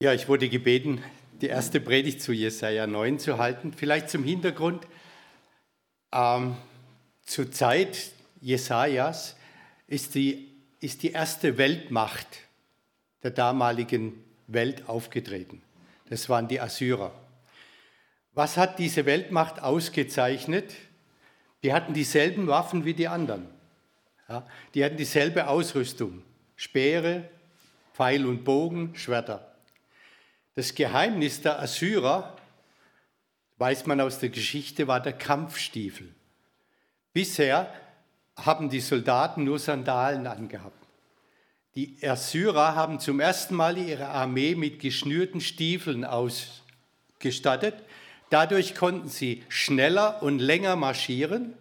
Ja, ich wurde gebeten, die erste Predigt zu Jesaja 9 zu halten. Vielleicht zum Hintergrund. Ähm, zur Zeit Jesajas ist die, ist die erste Weltmacht der damaligen Welt aufgetreten. Das waren die Assyrer. Was hat diese Weltmacht ausgezeichnet? Die hatten dieselben Waffen wie die anderen. Ja, die hatten dieselbe Ausrüstung. Speere, Pfeil und Bogen, Schwerter. Das Geheimnis der Assyrer, weiß man aus der Geschichte, war der Kampfstiefel. Bisher haben die Soldaten nur Sandalen angehabt. Die Assyrer haben zum ersten Mal ihre Armee mit geschnürten Stiefeln ausgestattet. Dadurch konnten sie schneller und länger marschieren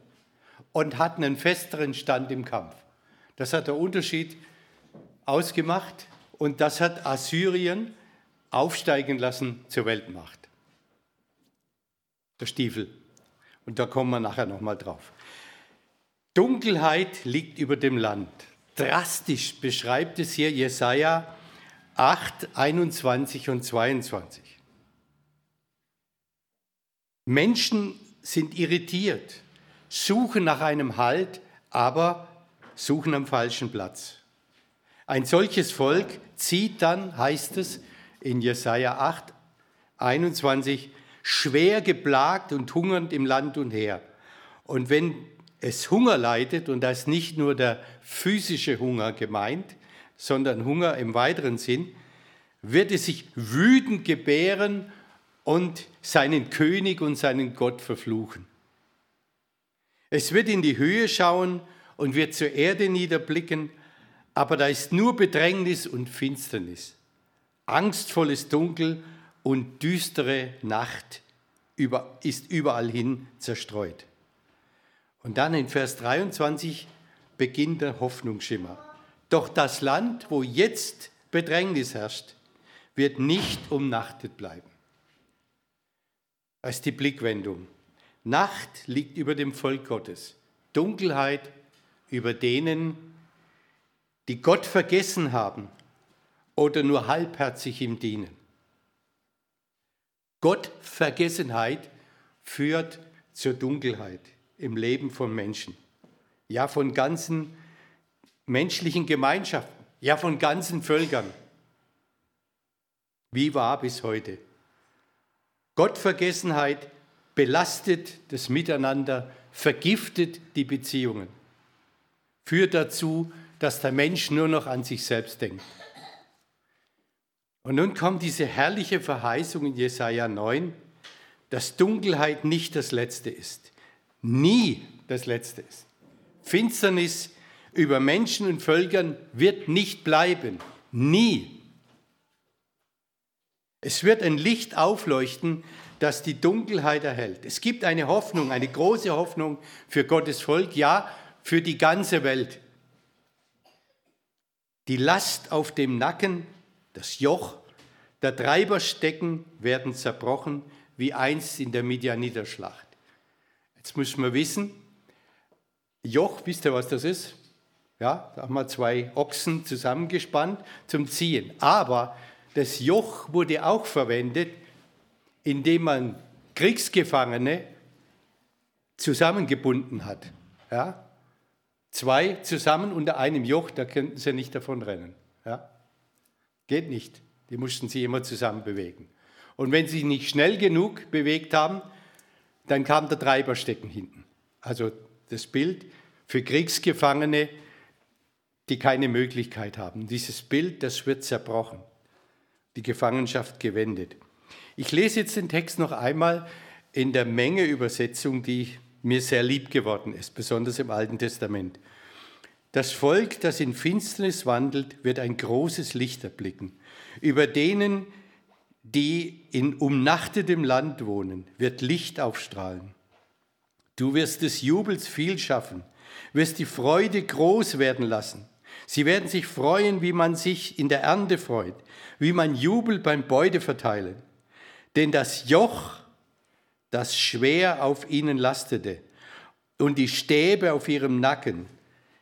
und hatten einen festeren Stand im Kampf. Das hat der Unterschied ausgemacht und das hat Assyrien aufsteigen lassen zur Weltmacht. Der Stiefel. Und da kommen wir nachher nochmal drauf. Dunkelheit liegt über dem Land. Drastisch beschreibt es hier Jesaja 8, 21 und 22. Menschen sind irritiert, suchen nach einem Halt, aber suchen am falschen Platz. Ein solches Volk zieht dann, heißt es, in Jesaja 8, 21, schwer geplagt und hungernd im Land und her. Und wenn es Hunger leidet, und da ist nicht nur der physische Hunger gemeint, sondern Hunger im weiteren Sinn, wird es sich wütend gebären und seinen König und seinen Gott verfluchen. Es wird in die Höhe schauen und wird zur Erde niederblicken, aber da ist nur Bedrängnis und Finsternis angstvolles Dunkel und düstere Nacht ist überall hin zerstreut. Und dann in Vers 23 beginnt der Hoffnungsschimmer. Doch das Land, wo jetzt Bedrängnis herrscht, wird nicht umnachtet bleiben. Das ist die Blickwendung. Nacht liegt über dem Volk Gottes, Dunkelheit über denen, die Gott vergessen haben oder nur halbherzig ihm dienen. Gottvergessenheit führt zur Dunkelheit im Leben von Menschen, ja von ganzen menschlichen Gemeinschaften, ja von ganzen Völkern. Wie war bis heute? Gottvergessenheit belastet das Miteinander, vergiftet die Beziehungen, führt dazu, dass der Mensch nur noch an sich selbst denkt. Und nun kommt diese herrliche Verheißung in Jesaja 9, dass Dunkelheit nicht das Letzte ist. Nie das Letzte ist. Finsternis über Menschen und Völkern wird nicht bleiben. Nie. Es wird ein Licht aufleuchten, das die Dunkelheit erhält. Es gibt eine Hoffnung, eine große Hoffnung für Gottes Volk, ja, für die ganze Welt. Die Last auf dem Nacken das Joch der Treiberstecken werden zerbrochen, wie einst in der Midianiterschlacht. Jetzt müssen wir wissen, Joch, wisst ihr, was das ist? Ja, da haben wir zwei Ochsen zusammengespannt zum Ziehen. Aber das Joch wurde auch verwendet, indem man Kriegsgefangene zusammengebunden hat. Ja? Zwei zusammen unter einem Joch, da könnten sie nicht davon rennen. Geht nicht. Die mussten sie immer zusammen bewegen. Und wenn sie nicht schnell genug bewegt haben, dann kam der Treiberstecken hinten. Also das Bild für Kriegsgefangene, die keine Möglichkeit haben. Dieses Bild, das wird zerbrochen. Die Gefangenschaft gewendet. Ich lese jetzt den Text noch einmal in der Menge-Übersetzung, die mir sehr lieb geworden ist, besonders im Alten Testament. Das Volk, das in Finsternis wandelt, wird ein großes Licht erblicken. Über denen, die in umnachtetem Land wohnen, wird Licht aufstrahlen. Du wirst des Jubels viel schaffen, wirst die Freude groß werden lassen. Sie werden sich freuen, wie man sich in der Ernte freut, wie man jubelt beim Beuteverteilen. Denn das Joch, das schwer auf ihnen lastete, und die Stäbe auf ihrem Nacken,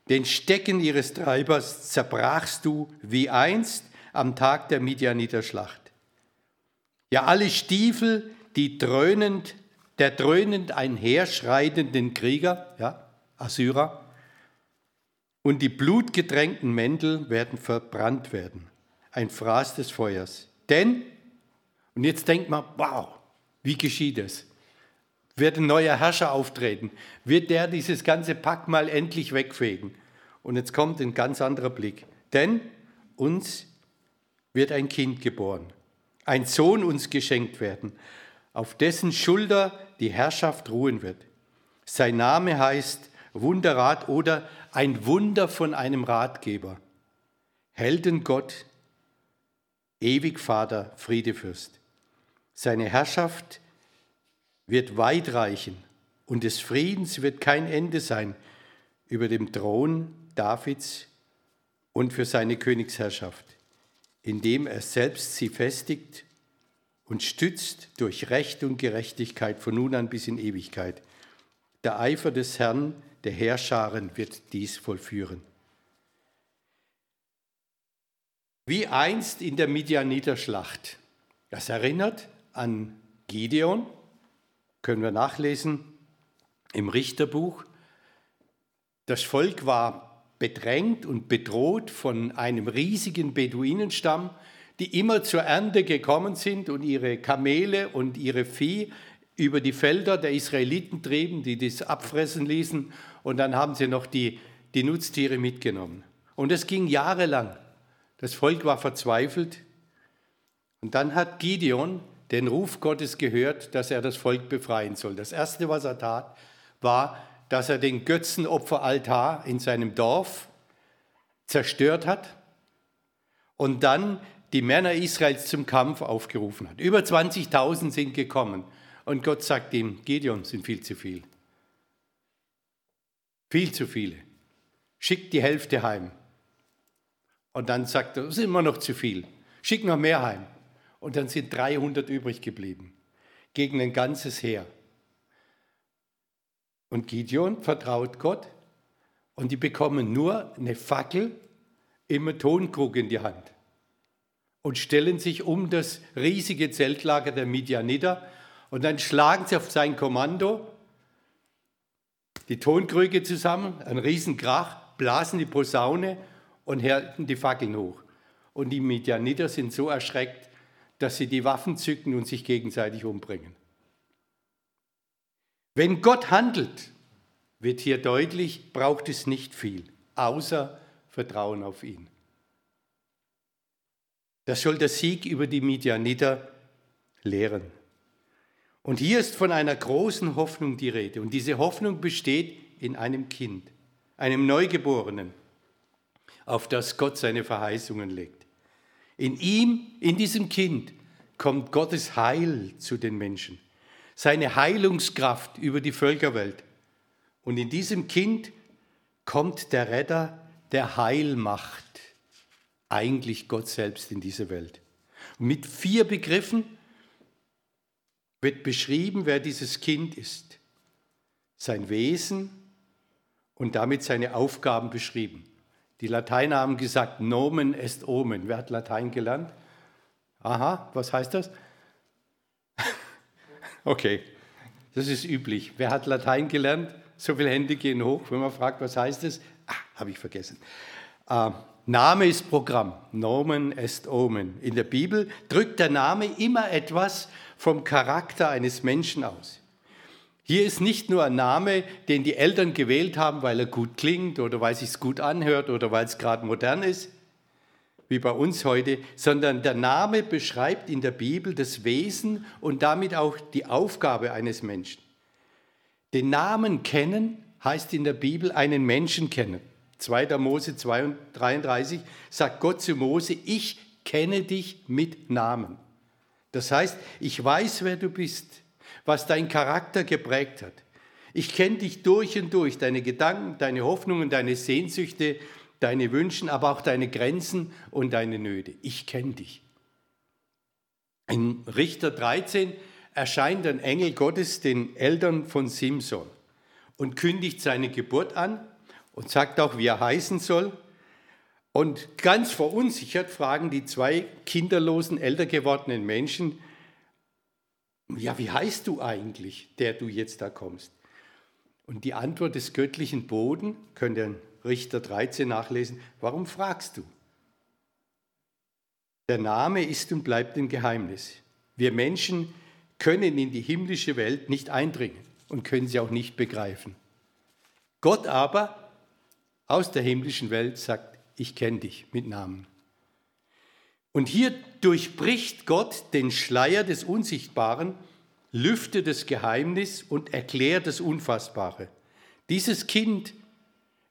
den Stecken ihres Treibers zerbrachst du wie einst am Tag der Midianiter Schlacht. Ja, alle Stiefel, die dröhnend, der dröhnend einherschreitenden Krieger, ja, Assyrer, und die blutgedrängten Mäntel werden verbrannt werden. Ein Fraß des Feuers. Denn, und jetzt denkt man, wow, wie geschieht es? Wird ein neuer Herrscher auftreten? Wird der dieses ganze Pack mal endlich wegfegen? Und jetzt kommt ein ganz anderer Blick. Denn uns wird ein Kind geboren, ein Sohn uns geschenkt werden, auf dessen Schulter die Herrschaft ruhen wird. Sein Name heißt Wunderrat oder ein Wunder von einem Ratgeber. Heldengott, ewig Vater, Friedefürst. Seine Herrschaft wird weit reichen und des Friedens wird kein Ende sein über dem Thron Davids und für seine Königsherrschaft, indem er selbst sie festigt und stützt durch Recht und Gerechtigkeit von nun an bis in Ewigkeit. Der Eifer des Herrn der Herrscharen wird dies vollführen. Wie einst in der Midianiter-Schlacht. Das erinnert an Gideon, können wir nachlesen im Richterbuch. Das Volk war bedrängt und bedroht von einem riesigen Beduinenstamm, die immer zur Ernte gekommen sind und ihre Kamele und ihre Vieh über die Felder der Israeliten trieben, die das abfressen ließen und dann haben sie noch die, die Nutztiere mitgenommen. Und es ging jahrelang. Das Volk war verzweifelt. Und dann hat Gideon den Ruf Gottes gehört, dass er das Volk befreien soll. Das Erste, was er tat, war, dass er den Götzenopferaltar in seinem Dorf zerstört hat und dann die Männer Israels zum Kampf aufgerufen hat. Über 20.000 sind gekommen und Gott sagt ihm, Gideon sind viel zu viel. Viel zu viele. Schickt die Hälfte heim. Und dann sagt er, das ist immer noch zu viel. Schick noch mehr heim. Und dann sind 300 übrig geblieben. Gegen ein ganzes Heer. Und Gideon vertraut Gott und die bekommen nur eine Fackel im Tonkrug in die Hand und stellen sich um das riesige Zeltlager der Midianiter und dann schlagen sie auf sein Kommando die Tonkrüge zusammen, ein Riesenkrach, blasen die Posaune und halten die Fackeln hoch. Und die Midianiter sind so erschreckt, dass sie die Waffen zücken und sich gegenseitig umbringen. Wenn Gott handelt, wird hier deutlich, braucht es nicht viel, außer Vertrauen auf ihn. Das soll der Sieg über die Midianiter lehren. Und hier ist von einer großen Hoffnung die Rede. Und diese Hoffnung besteht in einem Kind, einem Neugeborenen, auf das Gott seine Verheißungen legt. In ihm, in diesem Kind, kommt Gottes Heil zu den Menschen, seine Heilungskraft über die Völkerwelt. Und in diesem Kind kommt der Retter, der Heil macht, eigentlich Gott selbst in diese Welt. Und mit vier Begriffen wird beschrieben, wer dieses Kind ist, sein Wesen und damit seine Aufgaben beschrieben. Die Lateiner haben gesagt, Nomen est Omen. Wer hat Latein gelernt? Aha, was heißt das? okay, das ist üblich. Wer hat Latein gelernt? So viele Hände gehen hoch, wenn man fragt, was heißt das? Ah, habe ich vergessen. Äh, Name ist Programm. Nomen est Omen. In der Bibel drückt der Name immer etwas vom Charakter eines Menschen aus. Hier ist nicht nur ein Name, den die Eltern gewählt haben, weil er gut klingt oder weil es sich gut anhört oder weil es gerade modern ist, wie bei uns heute, sondern der Name beschreibt in der Bibel das Wesen und damit auch die Aufgabe eines Menschen. Den Namen kennen heißt in der Bibel einen Menschen kennen. 2. Mose 33 sagt Gott zu Mose, ich kenne dich mit Namen. Das heißt, ich weiß, wer du bist, was dein Charakter geprägt hat. Ich kenne dich durch und durch, deine Gedanken, deine Hoffnungen, deine Sehnsüchte, deine Wünsche, aber auch deine Grenzen und deine Nöte. Ich kenne dich. In Richter 13 erscheint ein Engel Gottes den Eltern von Simson und kündigt seine Geburt an und sagt auch, wie er heißen soll. Und ganz verunsichert fragen die zwei kinderlosen, älter gewordenen Menschen, ja, wie heißt du eigentlich, der du jetzt da kommst? Und die Antwort des göttlichen Boden, könnt ihr in Richter 13 nachlesen, warum fragst du? Der Name ist und bleibt ein Geheimnis. Wir Menschen können in die himmlische Welt nicht eindringen und können sie auch nicht begreifen. Gott aber aus der himmlischen Welt sagt, ich kenne dich mit Namen. Und hier durchbricht Gott den Schleier des Unsichtbaren, lüftet das Geheimnis und erklärt das Unfassbare. Dieses Kind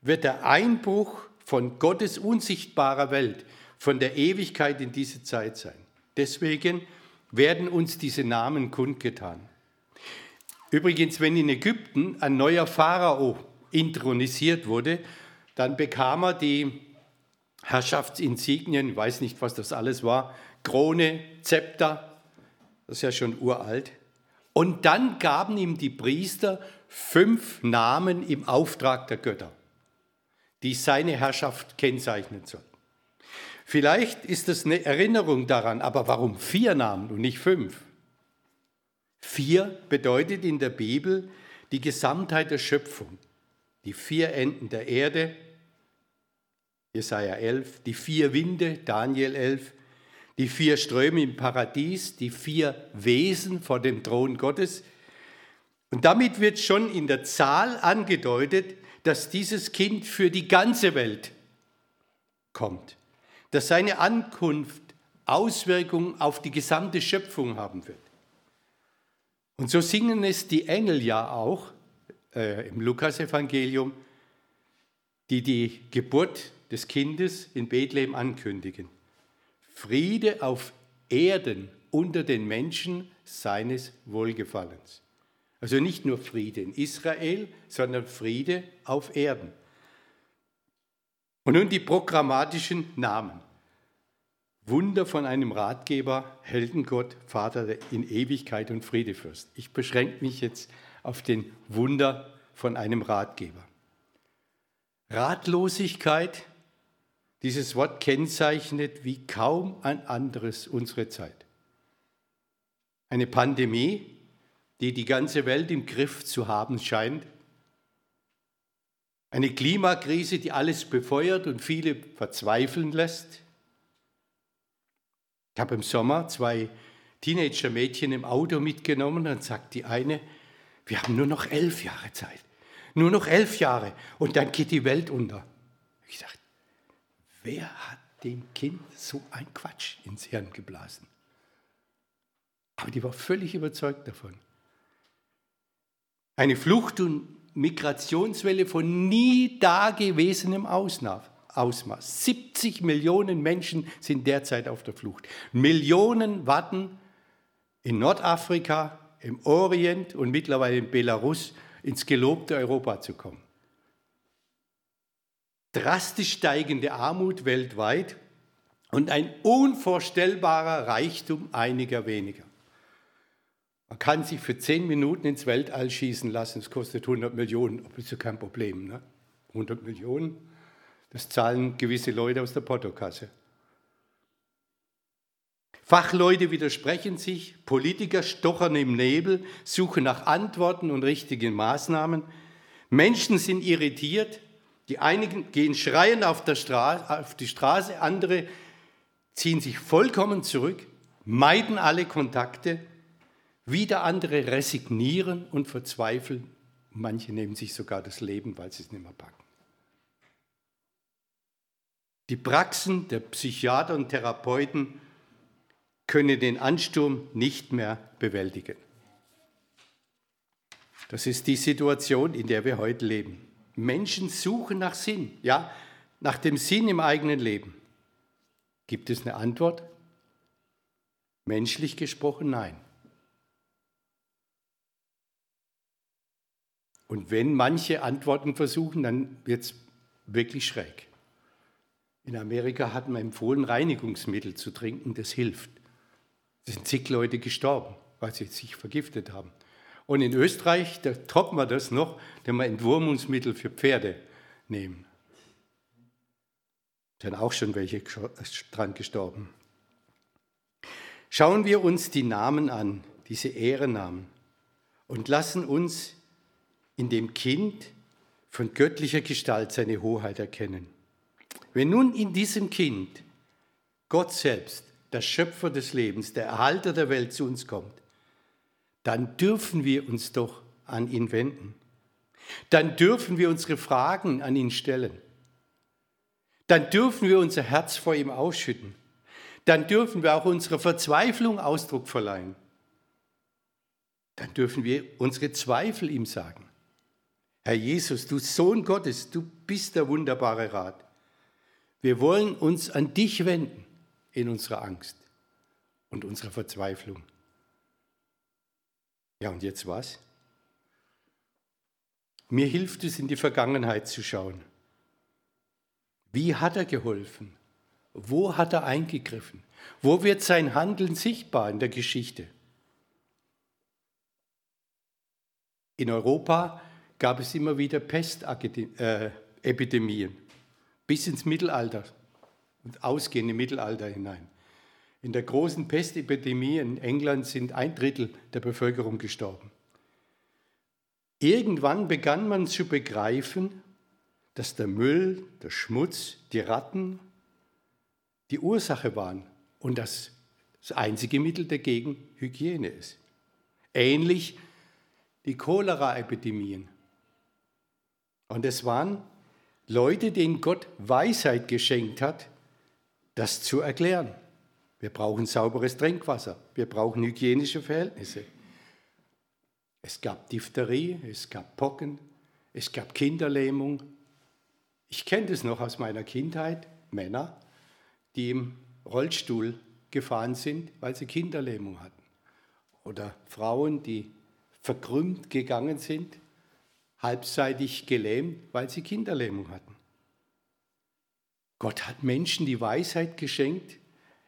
wird der Einbruch von Gottes unsichtbarer Welt, von der Ewigkeit in diese Zeit sein. Deswegen werden uns diese Namen kundgetan. Übrigens, wenn in Ägypten ein neuer Pharao intronisiert wurde, dann bekam er die Herrschaftsinsignien, ich weiß nicht, was das alles war, Krone, Zepter, das ist ja schon uralt. Und dann gaben ihm die Priester fünf Namen im Auftrag der Götter, die seine Herrschaft kennzeichnen sollten. Vielleicht ist es eine Erinnerung daran, aber warum vier Namen und nicht fünf? Vier bedeutet in der Bibel die Gesamtheit der Schöpfung, die vier Enden der Erde, Jesaja 11, die vier Winde, Daniel 11, die vier Ströme im Paradies, die vier Wesen vor dem Thron Gottes. Und damit wird schon in der Zahl angedeutet, dass dieses Kind für die ganze Welt kommt, dass seine Ankunft Auswirkungen auf die gesamte Schöpfung haben wird. Und so singen es die Engel ja auch äh, im Lukasevangelium, die die Geburt des Kindes in Bethlehem ankündigen. Friede auf Erden unter den Menschen seines Wohlgefallens. Also nicht nur Friede in Israel, sondern Friede auf Erden. Und nun die programmatischen Namen. Wunder von einem Ratgeber, Heldengott, Vater in Ewigkeit und Friedefürst. Ich beschränke mich jetzt auf den Wunder von einem Ratgeber. Ratlosigkeit dieses Wort kennzeichnet wie kaum ein anderes unsere Zeit. Eine Pandemie, die die ganze Welt im Griff zu haben scheint. Eine Klimakrise, die alles befeuert und viele verzweifeln lässt. Ich habe im Sommer zwei Teenager-Mädchen im Auto mitgenommen und sagt die eine, wir haben nur noch elf Jahre Zeit. Nur noch elf Jahre und dann geht die Welt unter. Ich dachte, Wer hat dem Kind so ein Quatsch ins Hirn geblasen? Aber die war völlig überzeugt davon. Eine Flucht- und Migrationswelle von nie dagewesenem Ausmaß. 70 Millionen Menschen sind derzeit auf der Flucht. Millionen warten in Nordafrika, im Orient und mittlerweile in Belarus ins gelobte Europa zu kommen drastisch steigende Armut weltweit und ein unvorstellbarer Reichtum einiger weniger. Man kann sich für zehn Minuten ins Weltall schießen lassen, es kostet 100 Millionen, das ist ja kein Problem. Ne? 100 Millionen, das zahlen gewisse Leute aus der Portokasse. Fachleute widersprechen sich, Politiker stochern im Nebel, suchen nach Antworten und richtigen Maßnahmen. Menschen sind irritiert, die einigen gehen schreiend auf, auf die Straße, andere ziehen sich vollkommen zurück, meiden alle Kontakte, wieder andere resignieren und verzweifeln. Manche nehmen sich sogar das Leben, weil sie es nicht mehr packen. Die Praxen der Psychiater und Therapeuten können den Ansturm nicht mehr bewältigen. Das ist die Situation, in der wir heute leben. Menschen suchen nach Sinn, ja, nach dem Sinn im eigenen Leben. Gibt es eine Antwort? Menschlich gesprochen, nein. Und wenn manche Antworten versuchen, dann wird es wirklich schräg. In Amerika hat man empfohlen, Reinigungsmittel zu trinken, das hilft. Es sind zig Leute gestorben, weil sie sich vergiftet haben. Und in Österreich, da toppen wir das noch, wenn wir Entwurmungsmittel für Pferde nehmen. Da sind auch schon welche dran gestorben. Schauen wir uns die Namen an, diese Ehrennamen und lassen uns in dem Kind von göttlicher Gestalt seine Hoheit erkennen. Wenn nun in diesem Kind Gott selbst, der Schöpfer des Lebens, der Erhalter der Welt zu uns kommt, dann dürfen wir uns doch an ihn wenden. Dann dürfen wir unsere Fragen an ihn stellen. Dann dürfen wir unser Herz vor ihm ausschütten. Dann dürfen wir auch unserer Verzweiflung Ausdruck verleihen. Dann dürfen wir unsere Zweifel ihm sagen. Herr Jesus, du Sohn Gottes, du bist der wunderbare Rat. Wir wollen uns an dich wenden in unserer Angst und unserer Verzweiflung. Ja, und jetzt was? Mir hilft es, in die Vergangenheit zu schauen. Wie hat er geholfen? Wo hat er eingegriffen? Wo wird sein Handeln sichtbar in der Geschichte? In Europa gab es immer wieder Pestepidemien äh, bis ins Mittelalter und ausgehende Mittelalter hinein. In der großen Pestepidemie in England sind ein Drittel der Bevölkerung gestorben. Irgendwann begann man zu begreifen, dass der Müll, der Schmutz, die Ratten die Ursache waren und dass das einzige Mittel dagegen Hygiene ist. Ähnlich die Cholera-Epidemien. Und es waren Leute, denen Gott Weisheit geschenkt hat, das zu erklären. Wir brauchen sauberes Trinkwasser, wir brauchen hygienische Verhältnisse. Es gab Diphtherie, es gab Pocken, es gab Kinderlähmung. Ich kenne das noch aus meiner Kindheit, Männer, die im Rollstuhl gefahren sind, weil sie Kinderlähmung hatten. Oder Frauen, die verkrümmt gegangen sind, halbseitig gelähmt, weil sie Kinderlähmung hatten. Gott hat Menschen die Weisheit geschenkt,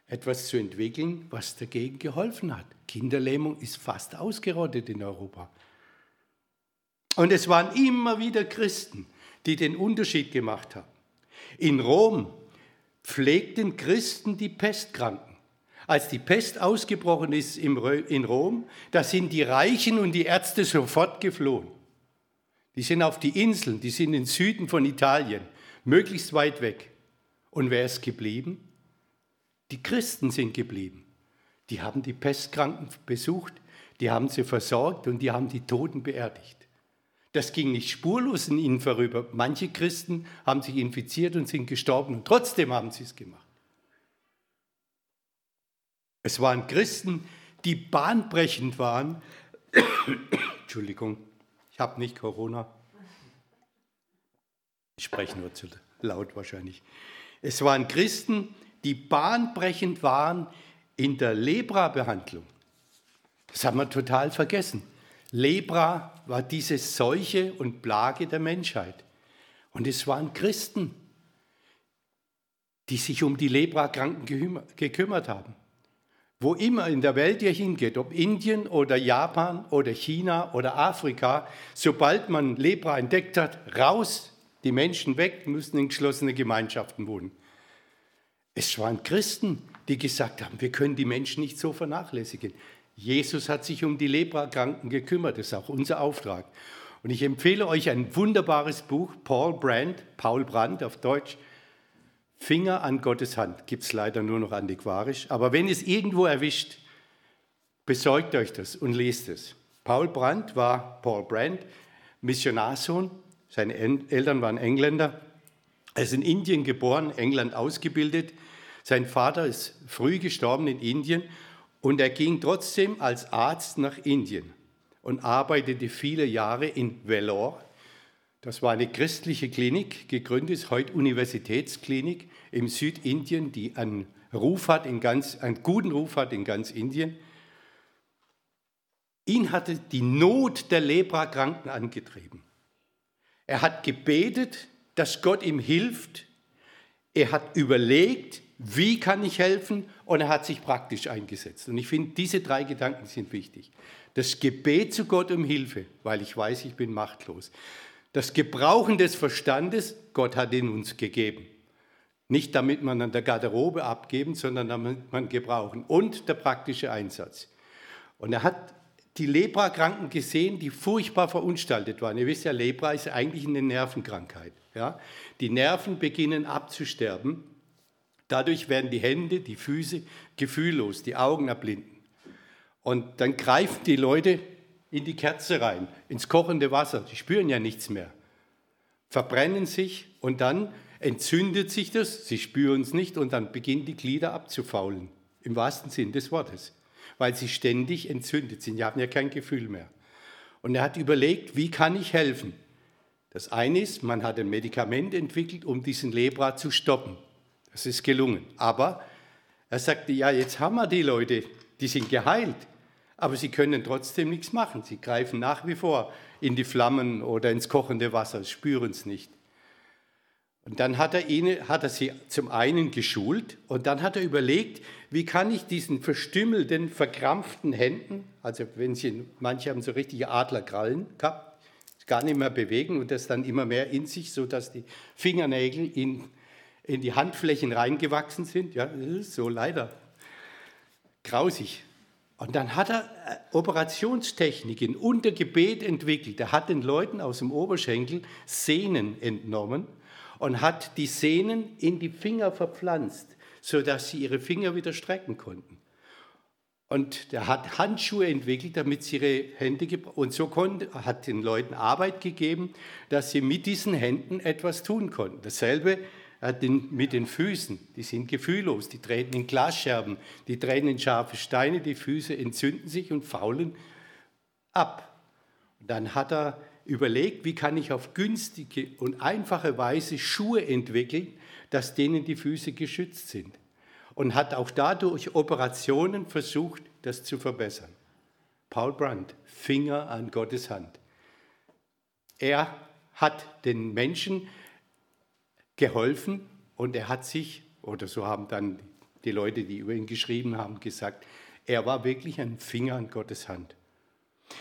etwas zu entwickeln, was dagegen geholfen hat. Kinderlähmung ist fast ausgerottet in Europa. Und es waren immer wieder Christen, die den Unterschied gemacht haben. In Rom pflegten Christen die Pestkranken. Als die Pest ausgebrochen ist in Rom, da sind die Reichen und die Ärzte sofort geflohen. Die sind auf die Inseln, die sind im Süden von Italien, möglichst weit weg. Und wer ist geblieben? Die Christen sind geblieben. Die haben die Pestkranken besucht, die haben sie versorgt und die haben die Toten beerdigt. Das ging nicht spurlos in ihnen vorüber. Manche Christen haben sich infiziert und sind gestorben und trotzdem haben sie es gemacht. Es waren Christen, die bahnbrechend waren. Entschuldigung, ich habe nicht Corona. Ich spreche nur zu laut wahrscheinlich. Es waren Christen, die bahnbrechend waren in der Lepra-Behandlung. Das haben wir total vergessen. Lepra war diese Seuche und Plage der Menschheit. Und es waren Christen, die sich um die Leprakranken gekümmert haben. Wo immer in der Welt ihr hingeht, ob Indien oder Japan oder China oder Afrika, sobald man Lepra entdeckt hat, raus, die Menschen weg, müssen in geschlossene Gemeinschaften wohnen. Es waren Christen, die gesagt haben, wir können die Menschen nicht so vernachlässigen. Jesus hat sich um die Leprakranken gekümmert, das ist auch unser Auftrag. Und ich empfehle euch ein wunderbares Buch, Paul Brandt, Paul Brandt auf Deutsch, Finger an Gottes Hand gibt es leider nur noch antiquarisch, aber wenn es irgendwo erwischt, besorgt euch das und lest es. Paul Brandt war Paul Brandt, Missionarsohn, seine Eltern waren Engländer. Er ist in Indien geboren, England ausgebildet. Sein Vater ist früh gestorben in Indien und er ging trotzdem als Arzt nach Indien und arbeitete viele Jahre in Vellore das war eine christliche Klinik, gegründet heute Universitätsklinik im Südindien, die einen Ruf hat in ganz, einen guten Ruf hat in ganz Indien. Ihn hatte die Not der Leprakranken angetrieben. Er hat gebetet, dass Gott ihm hilft. Er hat überlegt, wie kann ich helfen? Und er hat sich praktisch eingesetzt. Und ich finde, diese drei Gedanken sind wichtig. Das Gebet zu Gott um Hilfe, weil ich weiß, ich bin machtlos. Das Gebrauchen des Verstandes, Gott hat ihn uns gegeben. Nicht damit man an der Garderobe abgeben, sondern damit man gebrauchen. Und der praktische Einsatz. Und er hat die Leprakranken gesehen, die furchtbar verunstaltet waren. Ihr wisst ja, Lepra ist eigentlich eine Nervenkrankheit. Ja? Die Nerven beginnen abzusterben. Dadurch werden die Hände, die Füße gefühllos, die Augen erblinden. Und dann greifen die Leute in die Kerze rein, ins kochende Wasser. Die spüren ja nichts mehr. Verbrennen sich und dann entzündet sich das, sie spüren es nicht und dann beginnen die Glieder abzufaulen. Im wahrsten Sinn des Wortes weil sie ständig entzündet sind. Die haben ja kein Gefühl mehr. Und er hat überlegt, wie kann ich helfen? Das eine ist, man hat ein Medikament entwickelt, um diesen Lepra zu stoppen. Das ist gelungen. Aber er sagte, ja, jetzt haben wir die Leute, die sind geheilt, aber sie können trotzdem nichts machen. Sie greifen nach wie vor in die Flammen oder ins kochende Wasser, spüren es nicht. Und dann hat er, ihn, hat er sie zum einen geschult und dann hat er überlegt, wie kann ich diesen verstümmelten, verkrampften Händen, also wenn sie, manche haben so richtige Adlerkrallen gehabt, gar nicht mehr bewegen und das dann immer mehr in sich, sodass die Fingernägel in, in die Handflächen reingewachsen sind. Ja, so leider grausig. Und dann hat er äh, Operationstechniken unter Gebet entwickelt. Er hat den Leuten aus dem Oberschenkel Sehnen entnommen und hat die Sehnen in die Finger verpflanzt, sodass sie ihre Finger wieder strecken konnten. Und er hat Handschuhe entwickelt, damit sie ihre Hände und so konnte, hat den Leuten Arbeit gegeben, dass sie mit diesen Händen etwas tun konnten. Dasselbe mit den Füßen. Die sind gefühllos, die treten in Glasscherben, die treten in scharfe Steine, die Füße entzünden sich und faulen ab. Und dann hat er überlegt, wie kann ich auf günstige und einfache Weise Schuhe entwickeln, dass denen die Füße geschützt sind. Und hat auch dadurch Operationen versucht, das zu verbessern. Paul Brandt, Finger an Gottes Hand. Er hat den Menschen geholfen und er hat sich, oder so haben dann die Leute, die über ihn geschrieben haben, gesagt, er war wirklich ein Finger an Gottes Hand.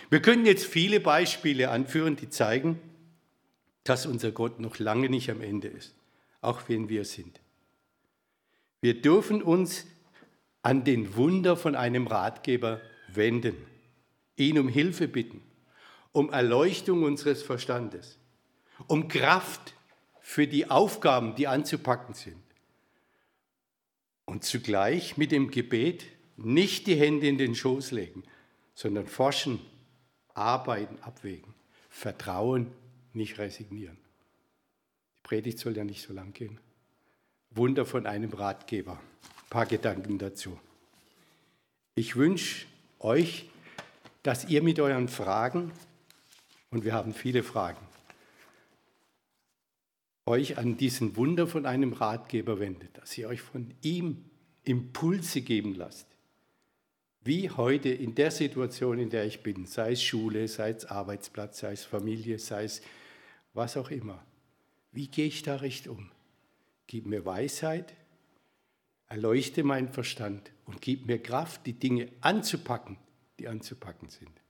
Wir können jetzt viele Beispiele anführen, die zeigen, dass unser Gott noch lange nicht am Ende ist, auch wenn wir sind. Wir dürfen uns an den Wunder von einem Ratgeber wenden, ihn um Hilfe bitten, um Erleuchtung unseres Verstandes, um Kraft für die Aufgaben, die anzupacken sind. Und zugleich mit dem Gebet nicht die Hände in den Schoß legen, sondern forschen Arbeiten abwägen. Vertrauen, nicht resignieren. Die Predigt soll ja nicht so lang gehen. Wunder von einem Ratgeber. Ein paar Gedanken dazu. Ich wünsche euch, dass ihr mit euren Fragen, und wir haben viele Fragen, euch an diesen Wunder von einem Ratgeber wendet, dass ihr euch von ihm Impulse geben lasst wie heute in der Situation, in der ich bin, sei es Schule, sei es Arbeitsplatz, sei es Familie, sei es was auch immer. Wie gehe ich da recht um? Gib mir Weisheit, erleuchte meinen Verstand und gib mir Kraft, die Dinge anzupacken, die anzupacken sind.